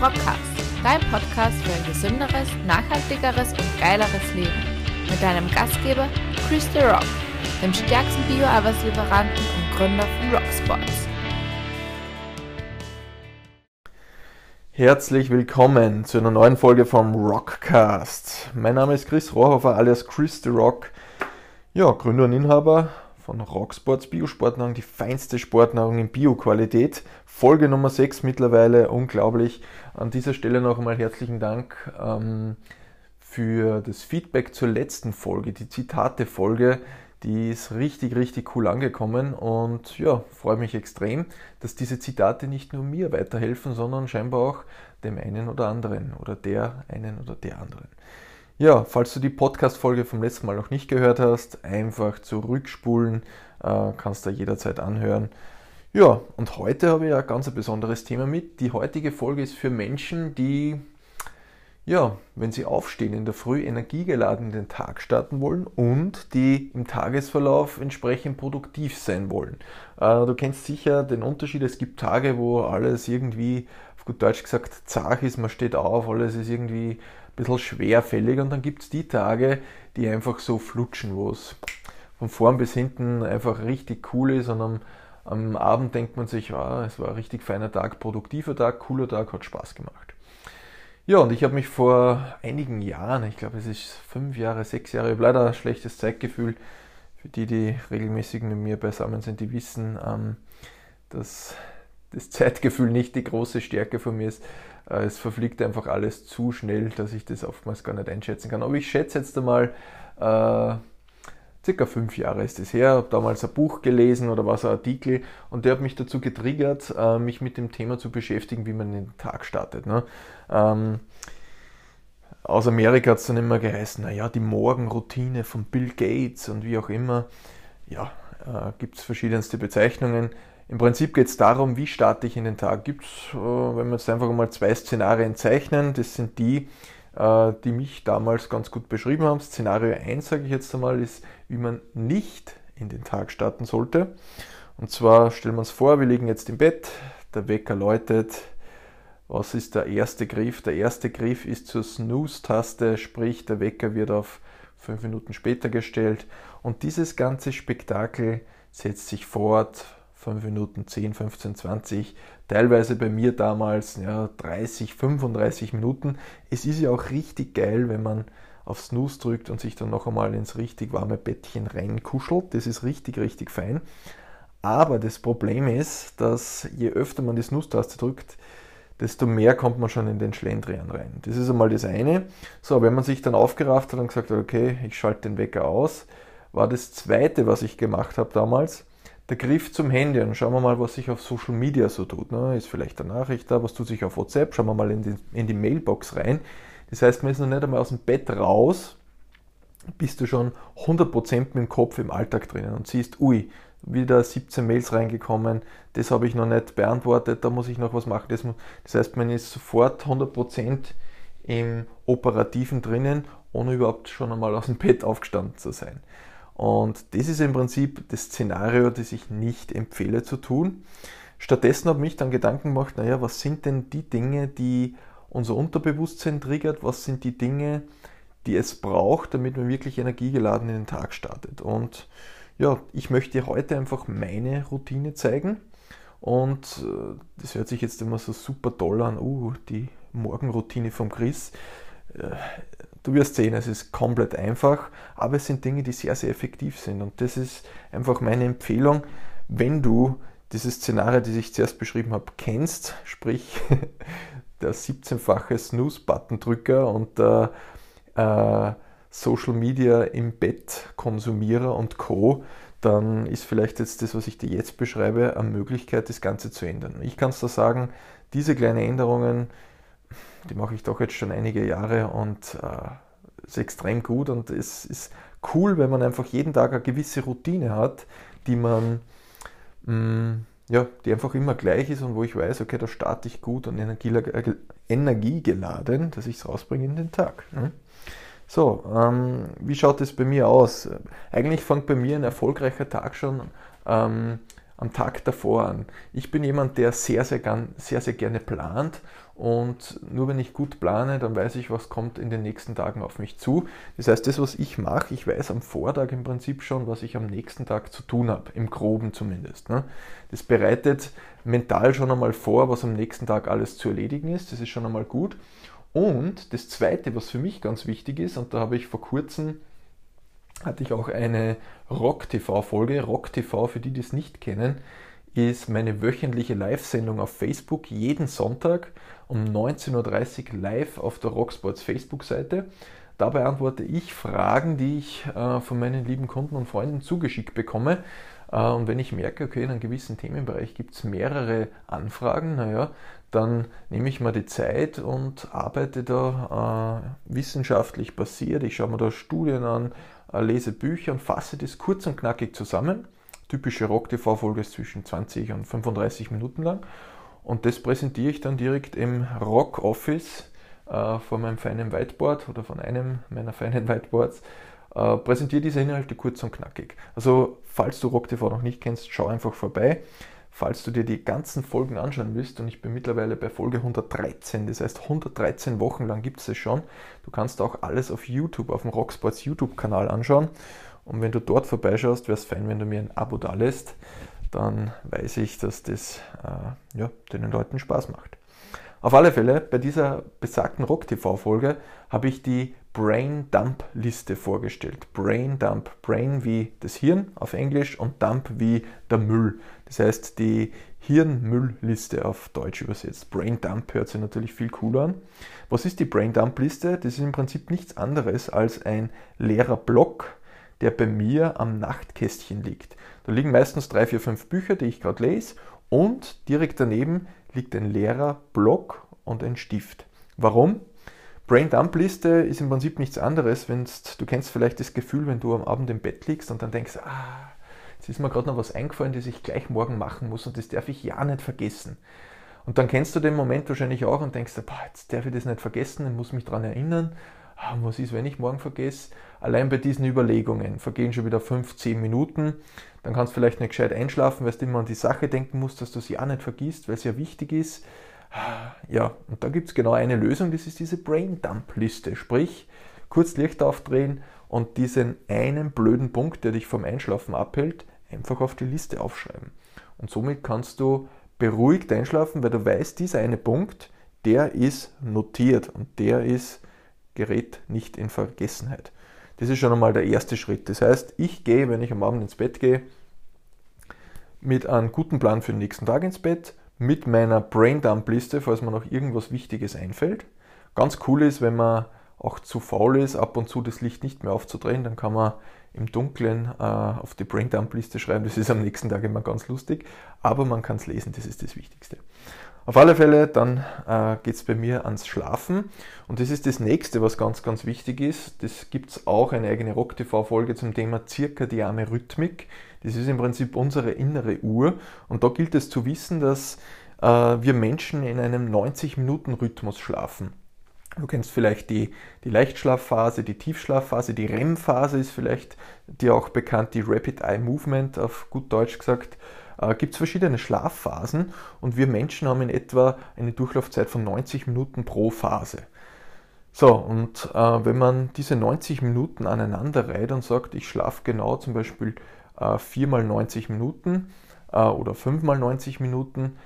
Rockcast, dein Podcast für ein gesünderes, nachhaltigeres und geileres Leben. Mit deinem Gastgeber Chris The Rock, dem stärksten Bio-Arbeitslieferanten und Gründer von Rocksports. Herzlich willkommen zu einer neuen Folge vom Rockcast. Mein Name ist Chris Rohrhofer alias Chris The Rock. Ja, Gründer und Inhaber von Rocksports Biosportnahrung, die feinste Sportnahrung in Bio-Qualität. Folge Nummer 6 mittlerweile, unglaublich. An dieser Stelle noch einmal herzlichen Dank ähm, für das Feedback zur letzten Folge, die Zitate-Folge. Die ist richtig, richtig cool angekommen und ja, freue mich extrem, dass diese Zitate nicht nur mir weiterhelfen, sondern scheinbar auch dem einen oder anderen oder der einen oder der anderen. Ja, falls du die Podcast-Folge vom letzten Mal noch nicht gehört hast, einfach zurückspulen, äh, kannst du jederzeit anhören. Ja, und heute habe ich ein ganz besonderes Thema mit. Die heutige Folge ist für Menschen, die, ja, wenn sie aufstehen, in der Früh energiegeladen in den Tag starten wollen und die im Tagesverlauf entsprechend produktiv sein wollen. Äh, du kennst sicher den Unterschied, es gibt Tage, wo alles irgendwie, auf gut Deutsch gesagt, zart ist, man steht auf, alles ist irgendwie bisschen schwerfällig und dann gibt es die Tage, die einfach so flutschen, wo es von vorn bis hinten einfach richtig cool ist und am, am Abend denkt man sich, ah, es war ein richtig feiner Tag, produktiver Tag, cooler Tag, hat Spaß gemacht. Ja, und ich habe mich vor einigen Jahren, ich glaube es ist fünf Jahre, sechs Jahre, ich habe leider ein schlechtes Zeitgefühl. Für die, die regelmäßig mit mir beisammen sind, die wissen, ähm, dass das Zeitgefühl nicht die große Stärke von mir ist. Äh, es verfliegt einfach alles zu schnell, dass ich das oftmals gar nicht einschätzen kann. Aber ich schätze jetzt einmal, äh, circa fünf Jahre ist es her, habe damals ein Buch gelesen oder was ein Artikel und der hat mich dazu getriggert, äh, mich mit dem Thema zu beschäftigen, wie man den Tag startet. Ne? Ähm, aus Amerika hat es dann immer geheißen, naja, die Morgenroutine von Bill Gates und wie auch immer. Ja, äh, gibt es verschiedenste Bezeichnungen. Im Prinzip geht es darum, wie starte ich in den Tag. Gibt es, äh, wenn wir jetzt einfach mal zwei Szenarien zeichnen, das sind die, äh, die mich damals ganz gut beschrieben haben. Szenario 1, sage ich jetzt einmal, ist, wie man nicht in den Tag starten sollte. Und zwar stellen wir uns vor, wir liegen jetzt im Bett, der Wecker läutet. Was ist der erste Griff? Der erste Griff ist zur Snooze-Taste, sprich der Wecker wird auf fünf Minuten später gestellt. Und dieses ganze Spektakel setzt sich fort 5 Minuten, 10, 15, 20, teilweise bei mir damals ja, 30, 35 Minuten. Es ist ja auch richtig geil, wenn man auf Snooze drückt und sich dann noch einmal ins richtig warme Bettchen reinkuschelt. Das ist richtig, richtig fein. Aber das Problem ist, dass je öfter man die Snooze-Taste drückt, desto mehr kommt man schon in den Schlendrian rein. Das ist einmal das eine. So, wenn man sich dann aufgerafft hat und gesagt hat, okay, ich schalte den Wecker aus, war das zweite, was ich gemacht habe damals, der Griff zum Handy und schauen wir mal, was sich auf Social Media so tut. Ne? Ist vielleicht eine Nachricht da, was tut sich auf WhatsApp, schauen wir mal in die, in die Mailbox rein. Das heißt, man ist noch nicht einmal aus dem Bett raus, bist du schon 100% mit dem Kopf im Alltag drinnen und siehst, ui, wieder 17 Mails reingekommen, das habe ich noch nicht beantwortet, da muss ich noch was machen. Das, das heißt, man ist sofort 100% im Operativen drinnen, ohne überhaupt schon einmal aus dem Bett aufgestanden zu sein. Und das ist im Prinzip das Szenario, das ich nicht empfehle zu tun. Stattdessen habe ich mich dann Gedanken gemacht, naja, was sind denn die Dinge, die unser Unterbewusstsein triggert? Was sind die Dinge, die es braucht, damit man wirklich energiegeladen in den Tag startet? Und ja, ich möchte heute einfach meine Routine zeigen. Und äh, das hört sich jetzt immer so super toll an, uh, die Morgenroutine vom Chris. Äh, Du wirst sehen, es ist komplett einfach, aber es sind Dinge, die sehr, sehr effektiv sind. Und das ist einfach meine Empfehlung, wenn du dieses Szenario, das ich zuerst beschrieben habe, kennst, sprich der 17-fache Snooze-Button-Drücker und der äh, Social Media im Bett Konsumierer und Co., dann ist vielleicht jetzt das, was ich dir jetzt beschreibe, eine Möglichkeit, das Ganze zu ändern. Ich kann es da sagen, diese kleinen Änderungen die mache ich doch jetzt schon einige Jahre und äh, ist extrem gut und es ist cool, wenn man einfach jeden Tag eine gewisse Routine hat, die man mh, mm, ja, die einfach immer gleich ist und wo ich weiß, okay, da starte ich gut und energiegeladen, dass ich es rausbringe in den Tag. Ne? So, ähm, wie schaut es bei mir aus? Eigentlich fängt bei mir ein erfolgreicher Tag schon ähm, am Tag davor an. Ich bin jemand, der sehr, sehr, sehr, sehr gerne plant und nur wenn ich gut plane, dann weiß ich, was kommt in den nächsten Tagen auf mich zu. Das heißt, das, was ich mache, ich weiß am Vortag im Prinzip schon, was ich am nächsten Tag zu tun habe, im groben zumindest. Ne? Das bereitet mental schon einmal vor, was am nächsten Tag alles zu erledigen ist. Das ist schon einmal gut. Und das Zweite, was für mich ganz wichtig ist, und da habe ich vor kurzem hatte ich auch eine Rock-TV-Folge. Rock-TV, für die, die es nicht kennen, ist meine wöchentliche Live-Sendung auf Facebook jeden Sonntag um 19.30 Uhr live auf der Rocksports Facebook-Seite. Da beantworte ich Fragen, die ich äh, von meinen lieben Kunden und Freunden zugeschickt bekomme. Äh, und wenn ich merke, okay, in einem gewissen Themenbereich gibt es mehrere Anfragen, naja, dann nehme ich mal die Zeit und arbeite da äh, wissenschaftlich basiert. Ich schaue mir da Studien an, lese Bücher und fasse das kurz und knackig zusammen. Typische Rock-TV-Folge ist zwischen 20 und 35 Minuten lang. Und das präsentiere ich dann direkt im Rock Office äh, vor meinem feinen Whiteboard oder von einem meiner feinen Whiteboards. Äh, präsentiere diese Inhalte kurz und knackig. Also, falls du Rock TV noch nicht kennst, schau einfach vorbei. Falls du dir die ganzen Folgen anschauen willst, und ich bin mittlerweile bei Folge 113, das heißt 113 Wochen lang gibt es es schon, du kannst auch alles auf YouTube, auf dem Rocksports YouTube-Kanal anschauen. Und wenn du dort vorbeischaust, wäre es fein, wenn du mir ein Abo da lässt. Dann weiß ich, dass das äh, ja, den Leuten Spaß macht. Auf alle Fälle, bei dieser besagten Rock-TV-Folge habe ich die Brain Dump Liste vorgestellt. Brain Dump, Brain wie das Hirn auf Englisch und Dump wie der Müll. Das heißt die Hirnmüllliste auf Deutsch übersetzt. Brain Dump hört sich natürlich viel cooler an. Was ist die Brain Dump Liste? Das ist im Prinzip nichts anderes als ein leerer Block, der bei mir am Nachtkästchen liegt. Da liegen meistens drei, vier, fünf Bücher, die ich gerade lese und direkt daneben liegt ein leerer Block und ein Stift. Warum? Brain Dump Liste ist im Prinzip nichts anderes, wenn du kennst vielleicht das Gefühl, wenn du am Abend im Bett liegst und dann denkst, ah, jetzt ist mir gerade noch was eingefallen, das ich gleich morgen machen muss und das darf ich ja nicht vergessen. Und dann kennst du den Moment wahrscheinlich auch und denkst, boah, jetzt darf ich das nicht vergessen, ich muss mich daran erinnern. Ah, was ist, wenn ich morgen vergesse? Allein bei diesen Überlegungen vergehen schon wieder 5, 10 Minuten. Dann kannst du vielleicht nicht gescheit einschlafen, weil du immer an die Sache denken musst, dass du sie auch nicht vergisst, weil es ja wichtig ist. Ja, und da gibt es genau eine Lösung, das ist diese Brain Dump Liste. Sprich, kurz Licht aufdrehen und diesen einen blöden Punkt, der dich vom Einschlafen abhält, einfach auf die Liste aufschreiben. Und somit kannst du beruhigt einschlafen, weil du weißt, dieser eine Punkt, der ist notiert und der ist gerät nicht in Vergessenheit. Das ist schon einmal der erste Schritt. Das heißt, ich gehe, wenn ich am Abend ins Bett gehe, mit einem guten Plan für den nächsten Tag ins Bett, mit meiner Braindump-Liste, falls mir noch irgendwas Wichtiges einfällt. Ganz cool ist, wenn man auch zu faul ist, ab und zu das Licht nicht mehr aufzudrehen, dann kann man im Dunkeln äh, auf die Braindump-Liste schreiben. Das ist am nächsten Tag immer ganz lustig, aber man kann es lesen, das ist das Wichtigste. Auf alle Fälle, dann äh, geht es bei mir ans Schlafen. Und das ist das nächste, was ganz, ganz wichtig ist. Das gibt es auch eine eigene Rock-TV-Folge zum Thema zirkadiane Rhythmik. Das ist im Prinzip unsere innere Uhr. Und da gilt es zu wissen, dass äh, wir Menschen in einem 90-Minuten-Rhythmus schlafen. Du kennst vielleicht die, die Leichtschlafphase, die Tiefschlafphase, die REM-Phase ist vielleicht dir auch bekannt, die Rapid Eye Movement auf gut Deutsch gesagt äh, gibt es verschiedene Schlafphasen und wir Menschen haben in etwa eine Durchlaufzeit von 90 Minuten pro Phase. So, und äh, wenn man diese 90 Minuten aneinander reiht und sagt, ich schlafe genau zum Beispiel äh, 4 mal 90 Minuten äh, oder 5 mal 90 Minuten,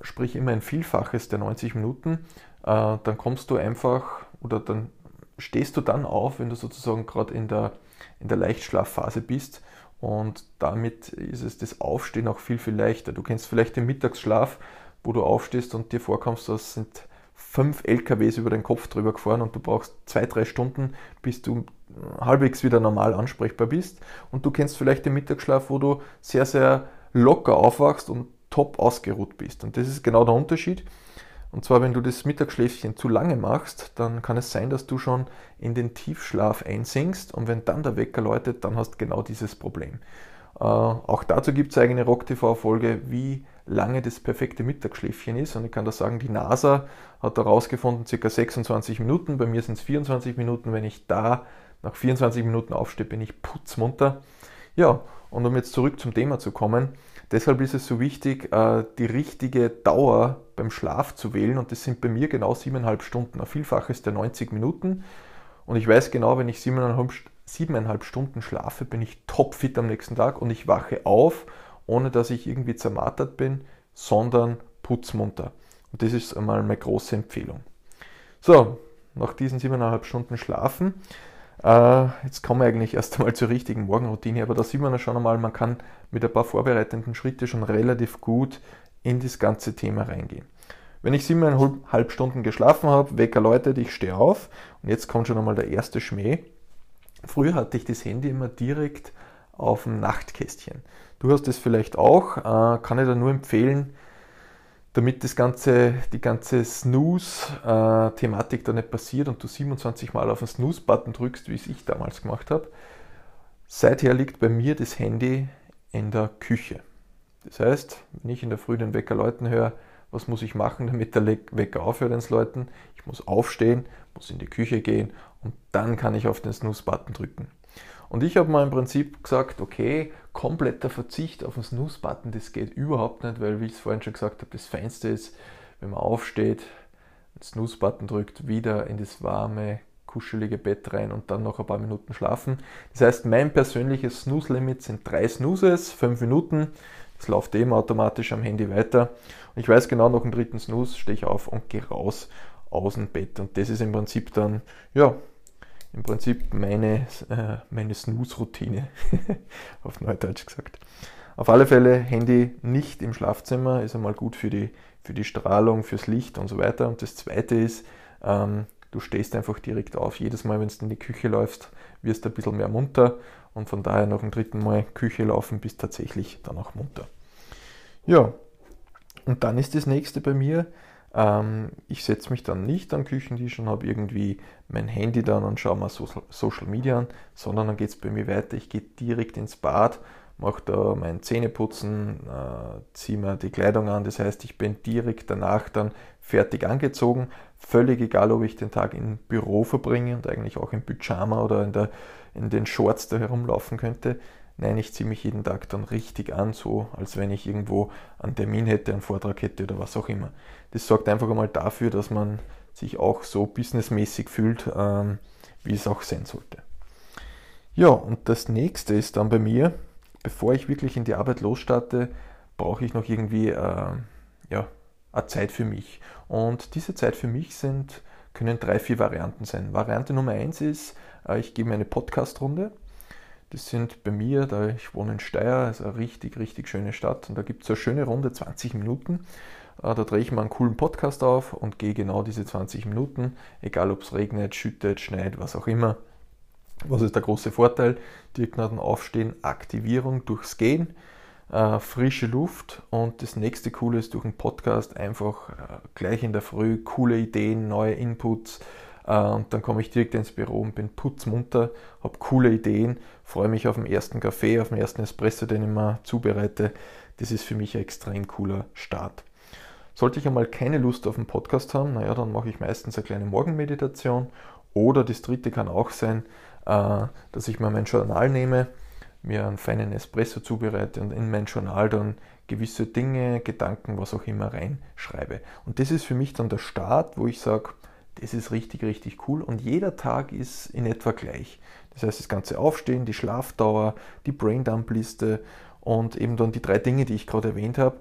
sprich immer ein Vielfaches der 90 Minuten, äh, dann kommst du einfach oder dann stehst du dann auf, wenn du sozusagen gerade in der, in der Leichtschlafphase bist und damit ist es das Aufstehen auch viel, viel leichter. Du kennst vielleicht den Mittagsschlaf, wo du aufstehst und dir vorkommst, das sind fünf LKWs über den Kopf drüber gefahren und du brauchst zwei, drei Stunden, bis du halbwegs wieder normal ansprechbar bist. Und du kennst vielleicht den Mittagsschlaf, wo du sehr, sehr locker aufwachst und top ausgeruht bist. Und das ist genau der Unterschied. Und zwar, wenn du das Mittagsschläfchen zu lange machst, dann kann es sein, dass du schon in den Tiefschlaf einsinkst und wenn dann der Wecker läutet, dann hast du genau dieses Problem. Äh, auch dazu gibt es eigene Rock-TV-Folge, wie lange das perfekte Mittagsschläfchen ist. Und ich kann da sagen, die NASA hat herausgefunden, ca. 26 Minuten. Bei mir sind es 24 Minuten. Wenn ich da nach 24 Minuten aufstehe, bin ich putzmunter. Ja, und um jetzt zurück zum Thema zu kommen, deshalb ist es so wichtig, äh, die richtige Dauer beim Schlaf zu wählen und das sind bei mir genau siebeneinhalb Stunden. Ein Vielfaches der 90 Minuten und ich weiß genau, wenn ich siebeneinhalb, siebeneinhalb Stunden schlafe, bin ich topfit am nächsten Tag und ich wache auf, ohne dass ich irgendwie zermartert bin, sondern putzmunter. Und das ist einmal meine große Empfehlung. So, nach diesen siebeneinhalb Stunden Schlafen, jetzt kommen wir eigentlich erst einmal zur richtigen Morgenroutine, aber da sieht man ja schon einmal, man kann mit ein paar vorbereitenden Schritten schon relativ gut in das ganze Thema reingehen. Wenn ich siebeneinhalb Stunden geschlafen habe, Wecker läutet, ich stehe auf und jetzt kommt schon einmal der erste Schmäh. Früher hatte ich das Handy immer direkt auf dem Nachtkästchen. Du hast es vielleicht auch, äh, kann ich dir nur empfehlen, damit das ganze, die ganze Snooze-Thematik da nicht passiert und du 27 Mal auf den Snooze-Button drückst, wie es ich damals gemacht habe. Seither liegt bei mir das Handy in der Küche. Das heißt, wenn ich in der Früh den Wecker läuten höre, was muss ich machen, damit der Wecker aufhört ins Läuten? Ich muss aufstehen, muss in die Küche gehen und dann kann ich auf den Snooze-Button drücken. Und ich habe mal im Prinzip gesagt, okay, kompletter Verzicht auf den Snooze-Button, das geht überhaupt nicht, weil, wie ich es vorhin schon gesagt habe, das Feinste ist, wenn man aufsteht, den Snooze-Button drückt, wieder in das warme, kuschelige Bett rein und dann noch ein paar Minuten schlafen. Das heißt, mein persönliches Snooze-Limit sind drei Snoozes, fünf Minuten. Das läuft eben automatisch am Handy weiter. Und ich weiß genau, nach dem dritten Snooze stehe ich auf und gehe raus aus dem Bett. Und das ist im Prinzip dann, ja, im Prinzip meine, äh, meine Snooze-Routine, auf Neudeutsch gesagt. Auf alle Fälle Handy nicht im Schlafzimmer, ist einmal gut für die, für die Strahlung, fürs Licht und so weiter. Und das zweite ist, ähm, du stehst einfach direkt auf. Jedes Mal, wenn du in die Küche läufst, wirst du ein bisschen mehr munter und von daher nach dem dritten Mal Küche laufen bist tatsächlich dann auch munter. Ja, und dann ist das nächste bei mir, ähm, ich setze mich dann nicht am Küchentisch und habe irgendwie mein Handy dann und schaue mal Social Media an, sondern dann geht es bei mir weiter. Ich gehe direkt ins Bad, mache da mein Zähneputzen, äh, ziehe mir die Kleidung an. Das heißt, ich bin direkt danach dann fertig angezogen. Völlig egal, ob ich den Tag im Büro verbringe und eigentlich auch im Pyjama oder in, der, in den Shorts da herumlaufen könnte. Nein, ich ziehe mich jeden Tag dann richtig an, so als wenn ich irgendwo einen Termin hätte, einen Vortrag hätte oder was auch immer. Das sorgt einfach einmal dafür, dass man sich auch so businessmäßig fühlt, ähm, wie es auch sein sollte. Ja, und das nächste ist dann bei mir, bevor ich wirklich in die Arbeit losstarte, brauche ich noch irgendwie äh, ja, eine Zeit für mich. Und diese Zeit für mich sind, können drei, vier Varianten sein. Variante Nummer eins ist, äh, ich gebe mir eine Podcast-Runde. Das sind bei mir, da ich wohne in Steyr, ist eine richtig, richtig schöne Stadt und da gibt es eine schöne Runde, 20 Minuten. Äh, da drehe ich mal einen coolen Podcast auf und gehe genau diese 20 Minuten, egal ob es regnet, schüttet, schneit, was auch immer. Was ist der große Vorteil? Direkt nach dem Aufstehen Aktivierung durchs Gehen, äh, frische Luft und das nächste Coole ist durch den Podcast einfach äh, gleich in der Früh coole Ideen, neue Inputs, und dann komme ich direkt ins Büro und bin putzmunter, habe coole Ideen, freue mich auf den ersten Kaffee, auf den ersten Espresso, den ich mir zubereite. Das ist für mich ein extrem cooler Start. Sollte ich einmal keine Lust auf einen Podcast haben, naja, dann mache ich meistens eine kleine Morgenmeditation. Oder das dritte kann auch sein, äh, dass ich mir mein Journal nehme, mir einen feinen Espresso zubereite und in mein Journal dann gewisse Dinge, Gedanken, was auch immer reinschreibe. Und das ist für mich dann der Start, wo ich sage, das ist richtig, richtig cool und jeder Tag ist in etwa gleich. Das heißt, das ganze Aufstehen, die Schlafdauer, die Braindump-Liste und eben dann die drei Dinge, die ich gerade erwähnt habe.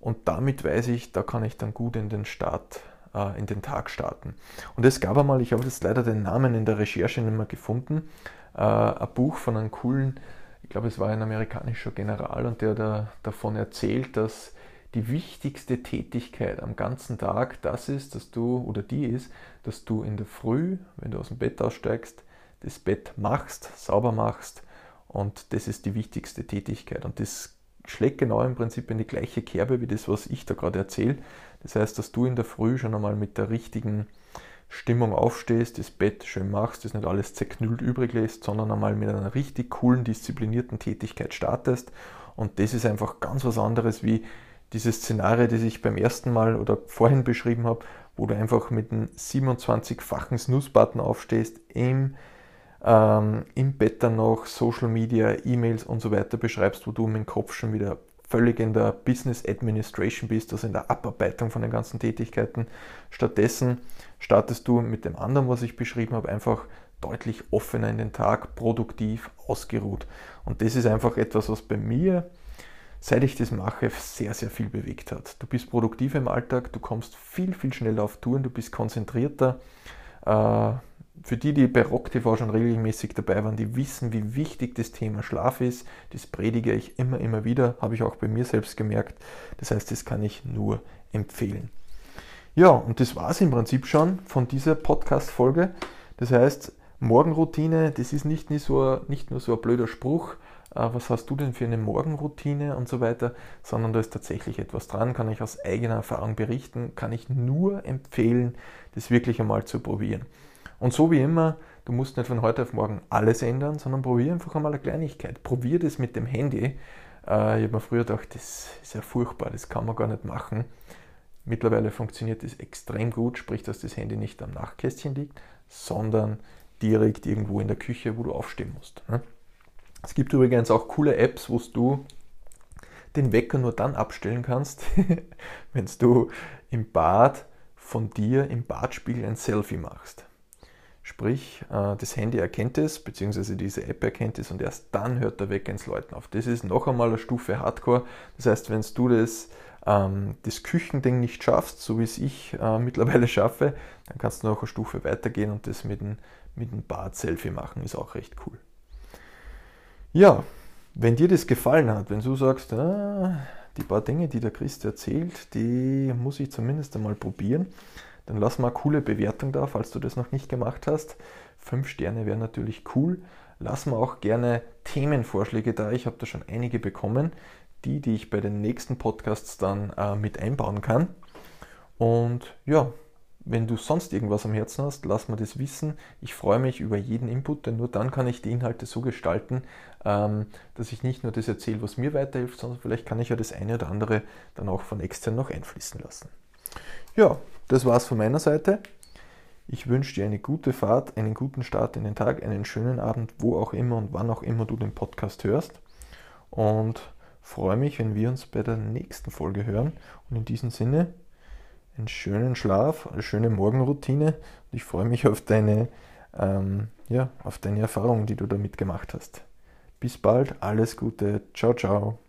Und damit weiß ich, da kann ich dann gut in den Start, äh, in den Tag starten. Und es gab einmal, ich habe jetzt leider den Namen in der Recherche nicht mehr gefunden, äh, ein Buch von einem coolen, ich glaube, es war ein amerikanischer General und der da davon erzählt, dass die wichtigste Tätigkeit am ganzen Tag das ist, dass du, oder die ist, dass du in der Früh, wenn du aus dem Bett aussteigst, das Bett machst, sauber machst und das ist die wichtigste Tätigkeit. Und das schlägt genau im Prinzip in die gleiche Kerbe wie das, was ich da gerade erzähle. Das heißt, dass du in der Früh schon einmal mit der richtigen Stimmung aufstehst, das Bett schön machst, das nicht alles zerknüllt übrig lässt, sondern einmal mit einer richtig coolen, disziplinierten Tätigkeit startest. Und das ist einfach ganz was anderes wie diese Szenario, das ich beim ersten Mal oder vorhin beschrieben habe, wo du einfach mit einem 27-fachen Snooze-Button aufstehst, im, ähm, im Bett dann noch Social Media, E-Mails und so weiter beschreibst, wo du mit dem Kopf schon wieder völlig in der Business Administration bist, also in der Abarbeitung von den ganzen Tätigkeiten. Stattdessen startest du mit dem anderen, was ich beschrieben habe, einfach deutlich offener in den Tag, produktiv, ausgeruht. Und das ist einfach etwas, was bei mir, seit ich das mache, sehr, sehr viel bewegt hat. Du bist produktiver im Alltag, du kommst viel, viel schneller auf Touren, du bist konzentrierter. Äh, für die, die bei Rock TV schon regelmäßig dabei waren, die wissen, wie wichtig das Thema Schlaf ist. Das predige ich immer, immer wieder, habe ich auch bei mir selbst gemerkt. Das heißt, das kann ich nur empfehlen. Ja, und das war es im Prinzip schon von dieser Podcast-Folge. Das heißt, Morgenroutine, das ist nicht, nur so, nicht nur so ein blöder Spruch, was hast du denn für eine Morgenroutine und so weiter, sondern da ist tatsächlich etwas dran, kann ich aus eigener Erfahrung berichten, kann ich nur empfehlen, das wirklich einmal zu probieren. Und so wie immer, du musst nicht von heute auf morgen alles ändern, sondern probier einfach einmal eine Kleinigkeit. Probier das mit dem Handy. Äh, ich habe mir früher gedacht, das ist ja furchtbar, das kann man gar nicht machen. Mittlerweile funktioniert das extrem gut, sprich, dass das Handy nicht am Nachtkästchen liegt, sondern direkt irgendwo in der Küche, wo du aufstehen musst. Es gibt übrigens auch coole Apps, wo du den Wecker nur dann abstellen kannst, wenn du im Bad von dir im Badspiegel ein Selfie machst. Sprich, äh, das Handy erkennt es, beziehungsweise diese App erkennt es und erst dann hört der Wecker ins Läuten auf. Das ist noch einmal eine Stufe Hardcore. Das heißt, wenn du das, ähm, das Küchending nicht schaffst, so wie es ich äh, mittlerweile schaffe, dann kannst du noch eine Stufe weitergehen und das mit einem mit ein Bad-Selfie machen. Ist auch recht cool. Ja, wenn dir das gefallen hat, wenn du sagst, ah, die paar Dinge, die der Christ erzählt, die muss ich zumindest einmal probieren, dann lass mal eine coole Bewertung da, falls du das noch nicht gemacht hast. Fünf Sterne wären natürlich cool. Lass mal auch gerne Themenvorschläge da. Ich habe da schon einige bekommen, die, die ich bei den nächsten Podcasts dann äh, mit einbauen kann. Und ja, wenn du sonst irgendwas am Herzen hast, lass mir das wissen. Ich freue mich über jeden Input, denn nur dann kann ich die Inhalte so gestalten, ähm, dass ich nicht nur das erzähle, was mir weiterhilft, sondern vielleicht kann ich ja das eine oder andere dann auch von extern noch einfließen lassen. Ja, das war's von meiner Seite. Ich wünsche dir eine gute Fahrt, einen guten Start in den Tag, einen schönen Abend, wo auch immer und wann auch immer du den Podcast hörst. Und freue mich, wenn wir uns bei der nächsten Folge hören. Und in diesem Sinne, einen schönen Schlaf, eine schöne Morgenroutine. Und ich freue mich auf deine, ähm, ja, auf deine Erfahrungen, die du damit gemacht hast. Bis bald, alles Gute, ciao, ciao.